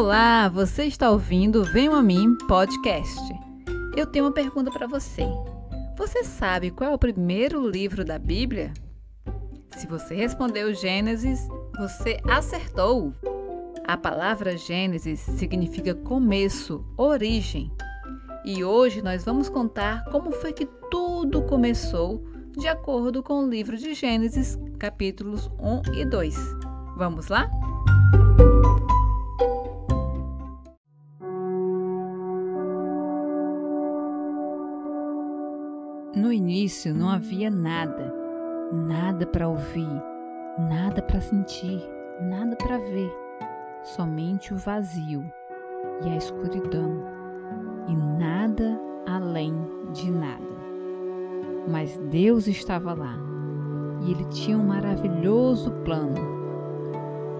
Olá, você está ouvindo Venham a mim podcast. Eu tenho uma pergunta para você. Você sabe qual é o primeiro livro da Bíblia? Se você respondeu Gênesis, você acertou. A palavra Gênesis significa começo, origem. E hoje nós vamos contar como foi que tudo começou de acordo com o livro de Gênesis, capítulos 1 e 2. Vamos lá? No início não havia nada, nada para ouvir, nada para sentir, nada para ver, somente o vazio e a escuridão, e nada além de nada. Mas Deus estava lá e ele tinha um maravilhoso plano.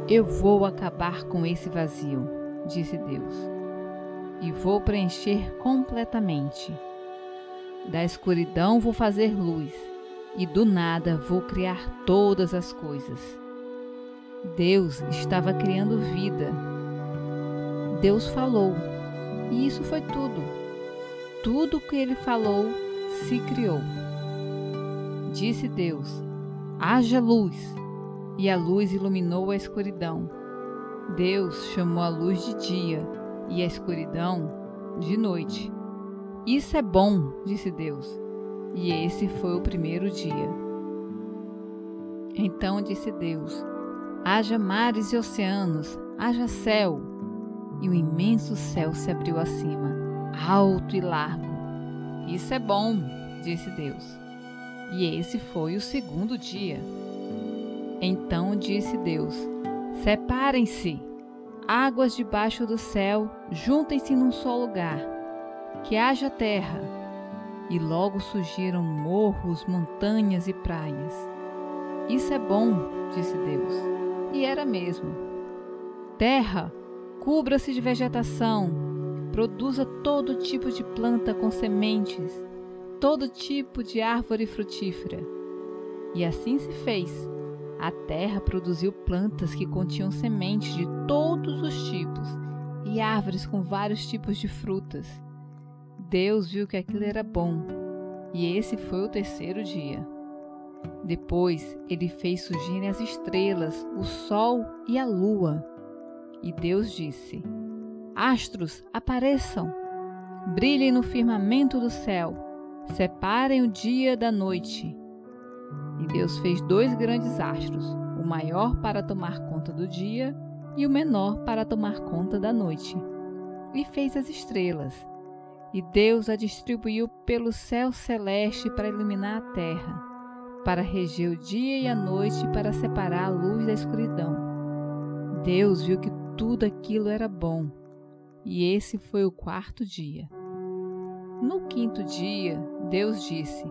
Eu vou acabar com esse vazio, disse Deus, e vou preencher completamente da escuridão vou fazer luz, e do nada vou criar todas as coisas. Deus estava criando vida. Deus falou, e isso foi tudo. Tudo o que ele falou se criou. Disse Deus: haja luz, e a luz iluminou a escuridão. Deus chamou a luz de dia e a escuridão de noite. Isso é bom, disse Deus. E esse foi o primeiro dia. Então disse Deus: Haja mares e oceanos, haja céu. E o imenso céu se abriu acima, alto e largo. Isso é bom, disse Deus. E esse foi o segundo dia. Então disse Deus: Separem-se, águas debaixo do céu, juntem-se num só lugar que haja terra. E logo surgiram morros, montanhas e praias. Isso é bom, disse Deus. E era mesmo. Terra, cubra-se de vegetação, produza todo tipo de planta com sementes, todo tipo de árvore frutífera. E assim se fez. A terra produziu plantas que continham sementes de todos os tipos e árvores com vários tipos de frutas. Deus viu que aquilo era bom, e esse foi o terceiro dia. Depois ele fez surgirem as estrelas, o sol e a lua. E Deus disse: Astros, apareçam, brilhem no firmamento do céu, separem o dia da noite. E Deus fez dois grandes astros, o maior para tomar conta do dia e o menor para tomar conta da noite. E fez as estrelas e Deus a distribuiu pelo céu celeste para iluminar a terra, para reger o dia e a noite para separar a luz da escuridão. Deus viu que tudo aquilo era bom, e esse foi o quarto dia. No quinto dia, Deus disse: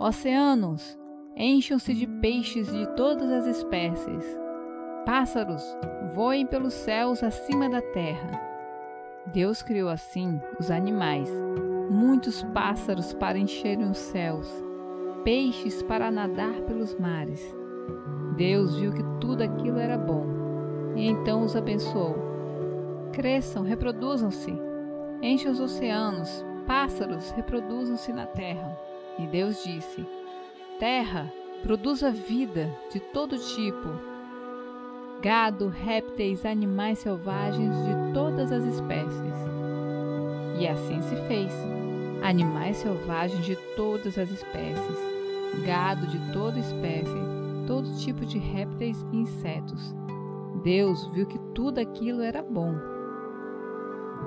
Oceanos, encham-se de peixes de todas as espécies. Pássaros, voem pelos céus acima da terra Deus criou assim os animais, muitos pássaros para encherem os céus, peixes para nadar pelos mares. Deus viu que tudo aquilo era bom e então os abençoou. Cresçam, reproduzam-se, enchem os oceanos, pássaros, reproduzam-se na terra. E Deus disse: Terra, produza vida de todo tipo gado, répteis, animais selvagens de todas as espécies. E assim se fez. Animais selvagens de todas as espécies, gado de toda espécie, todo tipo de répteis e insetos. Deus viu que tudo aquilo era bom.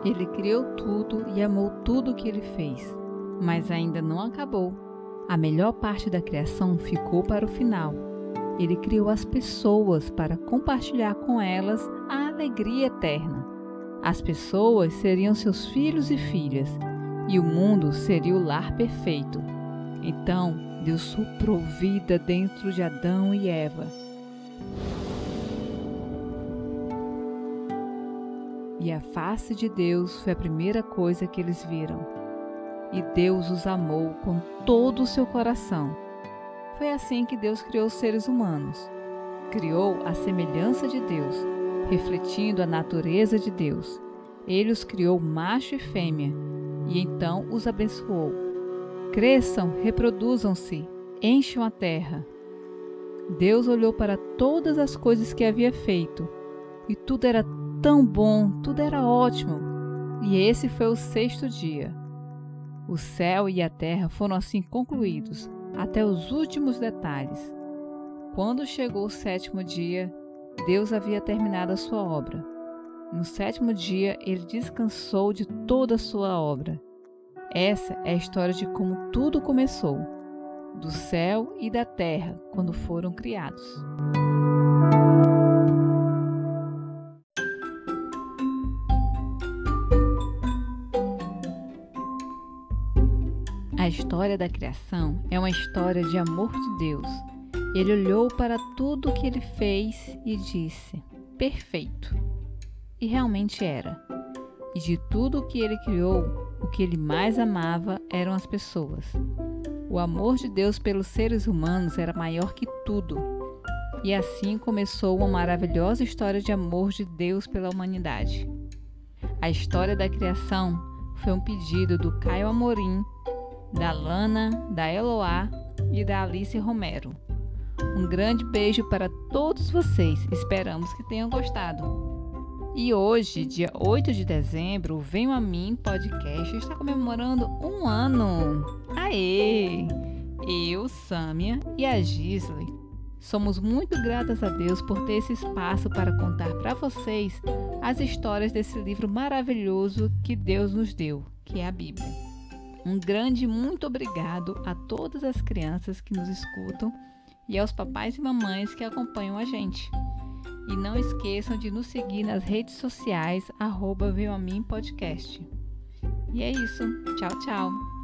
Ele criou tudo e amou tudo o que ele fez, mas ainda não acabou. A melhor parte da criação ficou para o final ele criou as pessoas para compartilhar com elas a alegria eterna. As pessoas seriam seus filhos e filhas, e o mundo seria o lar perfeito. Então Deus soprou vida dentro de Adão e Eva. E a face de Deus foi a primeira coisa que eles viram. E Deus os amou com todo o seu coração foi assim que Deus criou os seres humanos. Criou a semelhança de Deus, refletindo a natureza de Deus. ele os criou macho e fêmea, e então os abençoou. Cresçam, reproduzam-se, encham a terra. Deus olhou para todas as coisas que havia feito, e tudo era tão bom, tudo era ótimo. E esse foi o sexto dia. O céu e a terra foram assim concluídos, até os últimos detalhes. Quando chegou o sétimo dia, Deus havia terminado a sua obra. No sétimo dia, ele descansou de toda a sua obra. Essa é a história de como tudo começou, do céu e da terra, quando foram criados. A história da criação é uma história de amor de Deus. Ele olhou para tudo o que ele fez e disse: Perfeito. E realmente era. E de tudo o que ele criou, o que ele mais amava eram as pessoas. O amor de Deus pelos seres humanos era maior que tudo. E assim começou uma maravilhosa história de amor de Deus pela humanidade. A história da criação foi um pedido do Caio Amorim da Lana, da Eloá e da Alice Romero. Um grande beijo para todos vocês, esperamos que tenham gostado. E hoje, dia 8 de dezembro, o Venho a Mim podcast está comemorando um ano. Aê! Eu, Sâmia e a Gisley somos muito gratas a Deus por ter esse espaço para contar para vocês as histórias desse livro maravilhoso que Deus nos deu, que é a Bíblia. Um grande muito obrigado a todas as crianças que nos escutam e aos papais e mamães que acompanham a gente. E não esqueçam de nos seguir nas redes sociais, arroba Podcast. E é isso. Tchau, tchau.